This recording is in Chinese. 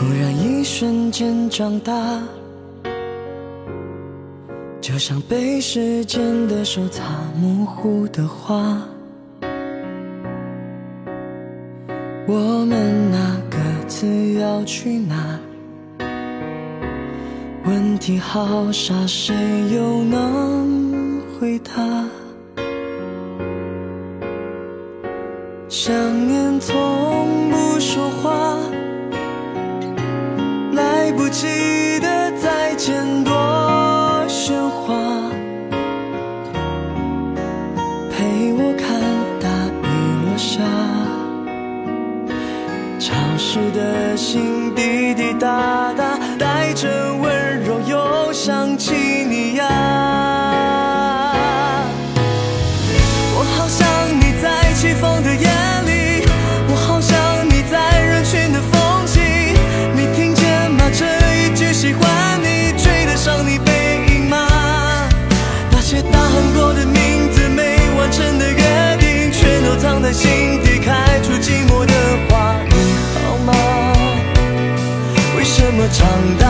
突然一瞬间长大就像被时间的手擦模糊的画我们啊各自要去哪问题好傻谁又能回答想念从记得再见多喧哗陪我看大雨落下。潮湿的心滴滴答答带着温柔又想起那些大喊过的名字没完成的约定全都藏在心底开出寂寞的花你好吗？为什么长大